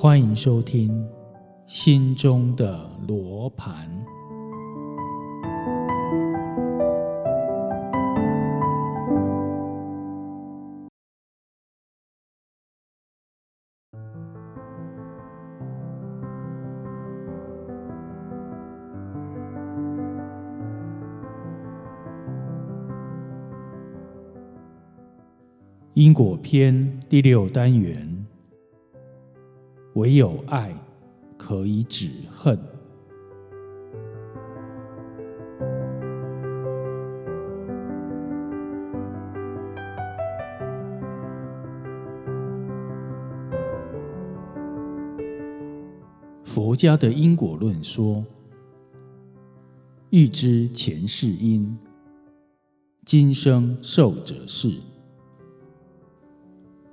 欢迎收听《心中的罗盘》。因果篇第六单元：唯有爱可以止恨。佛家的因果论说：欲知前世因，今生受者是。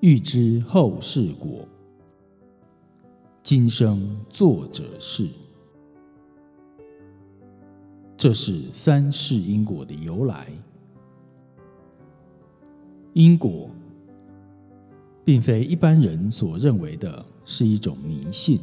欲知后世果，今生作者是。这是三世因果的由来。因果，并非一般人所认为的是一种迷信，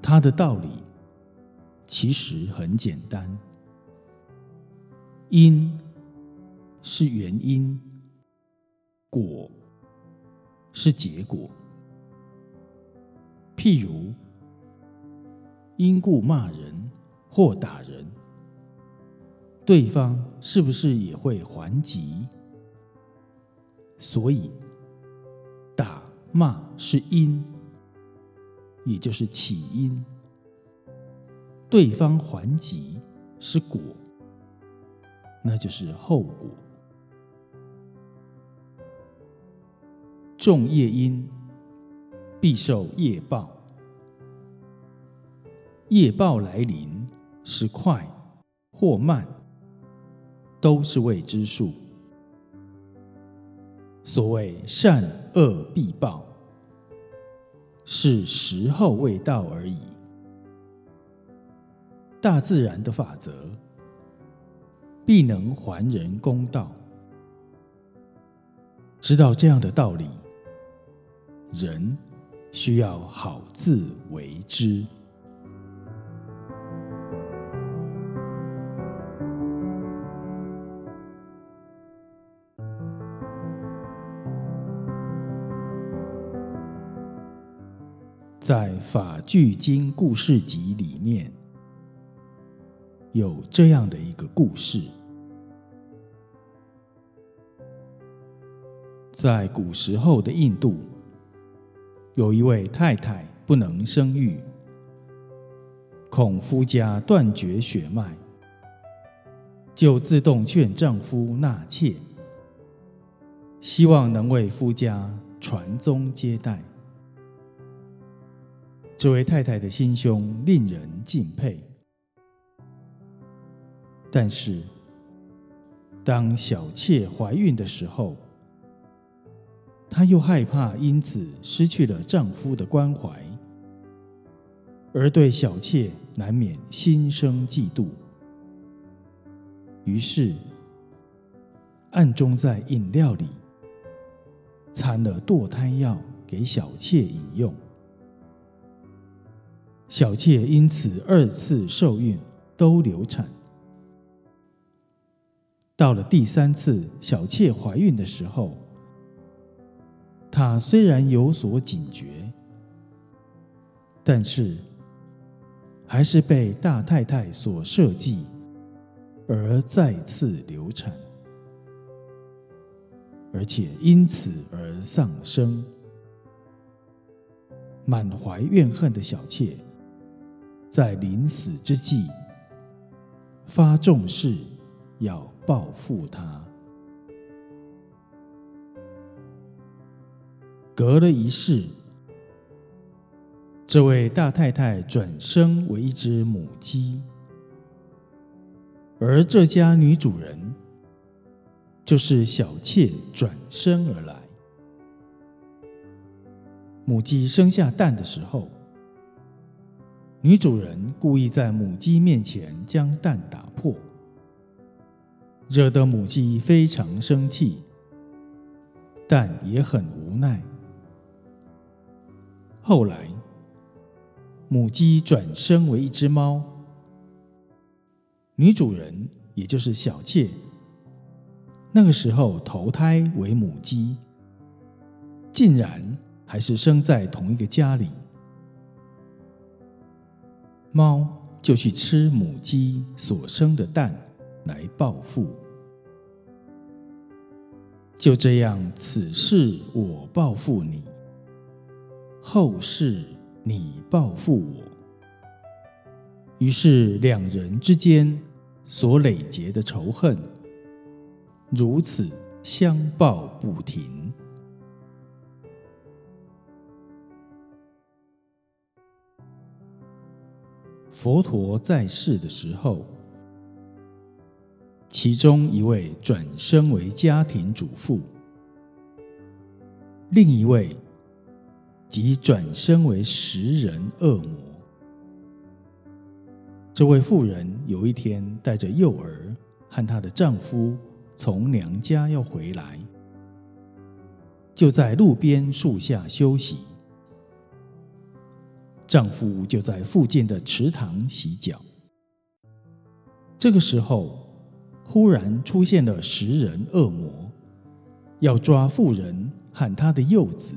它的道理其实很简单：因是原因。果是结果，譬如因故骂人或打人，对方是不是也会还击？所以打骂是因，也就是起因；对方还击是果，那就是后果。种业因，必受业报。业报来临是快或慢，都是未知数。所谓善恶必报，是时候未到而已。大自然的法则，必能还人公道。知道这样的道理。人需要好自为之。在《法句经故事集》里面，有这样的一个故事：在古时候的印度。有一位太太不能生育，恐夫家断绝血脉，就自动劝丈夫纳妾，希望能为夫家传宗接代。这位太太的心胸令人敬佩，但是当小妾怀孕的时候，她又害怕因此失去了丈夫的关怀，而对小妾难免心生嫉妒，于是暗中在饮料里掺了堕胎药给小妾饮用。小妾因此二次受孕都流产。到了第三次小妾怀孕的时候。他虽然有所警觉，但是还是被大太太所设计，而再次流产，而且因此而丧生。满怀怨恨的小妾，在临死之际发重誓要报复他。隔了一世，这位大太太转生为一只母鸡，而这家女主人就是小妾转生而来。母鸡生下蛋的时候，女主人故意在母鸡面前将蛋打破，惹得母鸡非常生气，但也很无奈。后来，母鸡转生为一只猫，女主人也就是小妾，那个时候投胎为母鸡，竟然还是生在同一个家里。猫就去吃母鸡所生的蛋来报复。就这样，此事我报复你，后世你报复我。于是两人之间所累结的仇恨，如此相报不停。佛陀在世的时候。其中一位转生为家庭主妇，另一位即转身为食人恶魔。这位妇人有一天带着幼儿和她的丈夫从娘家要回来，就在路边树下休息。丈夫就在附近的池塘洗脚。这个时候。忽然出现了食人恶魔，要抓妇人和他的幼子。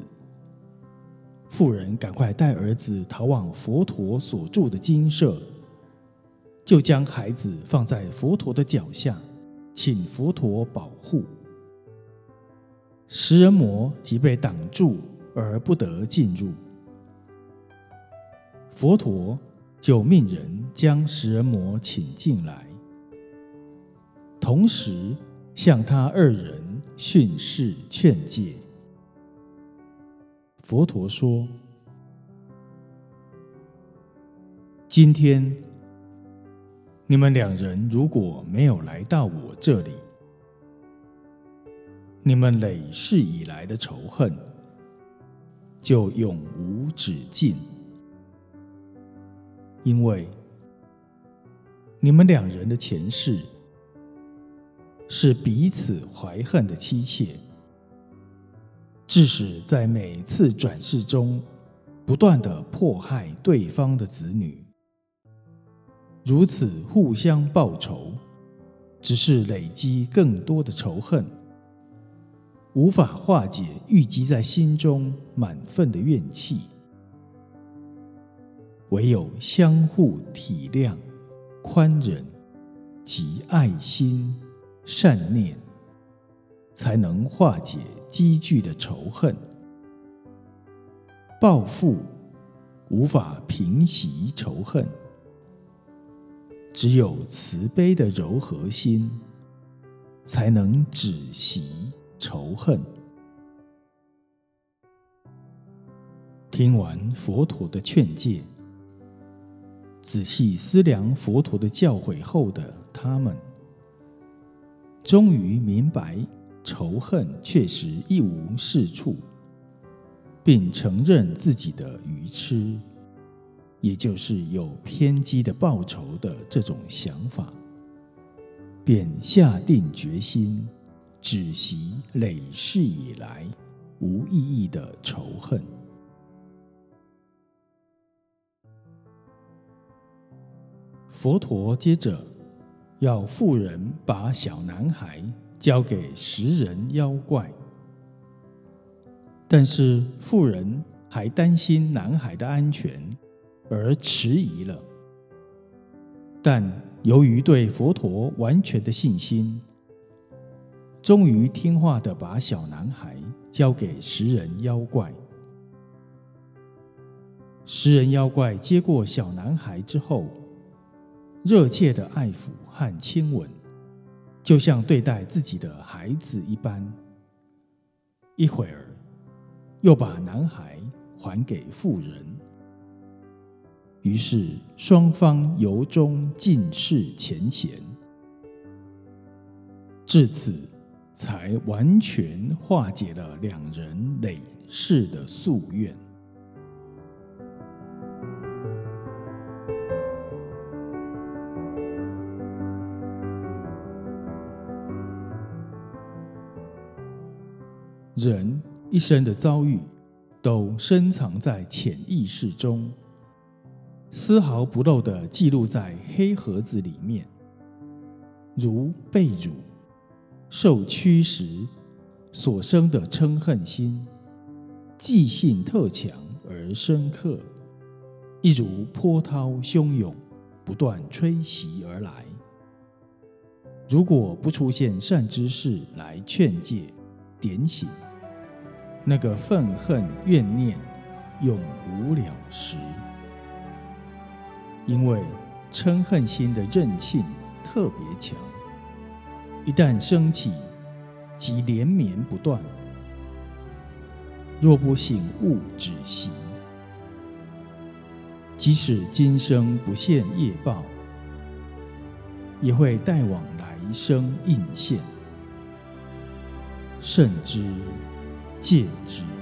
妇人赶快带儿子逃往佛陀所住的精舍，就将孩子放在佛陀的脚下，请佛陀保护。食人魔即被挡住而不得进入，佛陀就命人将食人魔请进来。同时向他二人训示劝诫。佛陀说：“今天你们两人如果没有来到我这里，你们累世以来的仇恨就永无止境，因为你们两人的前世。”是彼此怀恨的妻妾，致使在每次转世中不断的迫害对方的子女，如此互相报仇，只是累积更多的仇恨，无法化解郁积在心中满份的怨气，唯有相互体谅、宽忍及爱心。善念才能化解积聚的仇恨，报复无法平息仇恨，只有慈悲的柔和心才能止息仇恨。听完佛陀的劝诫，仔细思量佛陀的教诲后的他们。终于明白仇恨确实一无是处，并承认自己的愚痴，也就是有偏激的报仇的这种想法，便下定决心止息累世以来无意义的仇恨。佛陀接着。要妇人把小男孩交给食人妖怪，但是妇人还担心男孩的安全，而迟疑了。但由于对佛陀完全的信心，终于听话的把小男孩交给食人妖怪。食人妖怪接过小男孩之后。热切的爱抚和亲吻，就像对待自己的孩子一般。一会儿，又把男孩还给妇人。于是，双方由衷尽释前嫌，至此才完全化解了两人累世的夙愿。人一生的遭遇，都深藏在潜意识中，丝毫不漏的记录在黑盒子里面，如被辱、受屈时所生的嗔恨心，记性特强而深刻，一如波涛汹涌，不断吹袭而来。如果不出现善知识来劝诫、点醒，那个愤恨怨念永无了时。因为嗔恨心的韧性特别强，一旦升起，即连绵不断。若不醒悟止息，即使今生不现业报，也会带往来生应现，甚之戒之。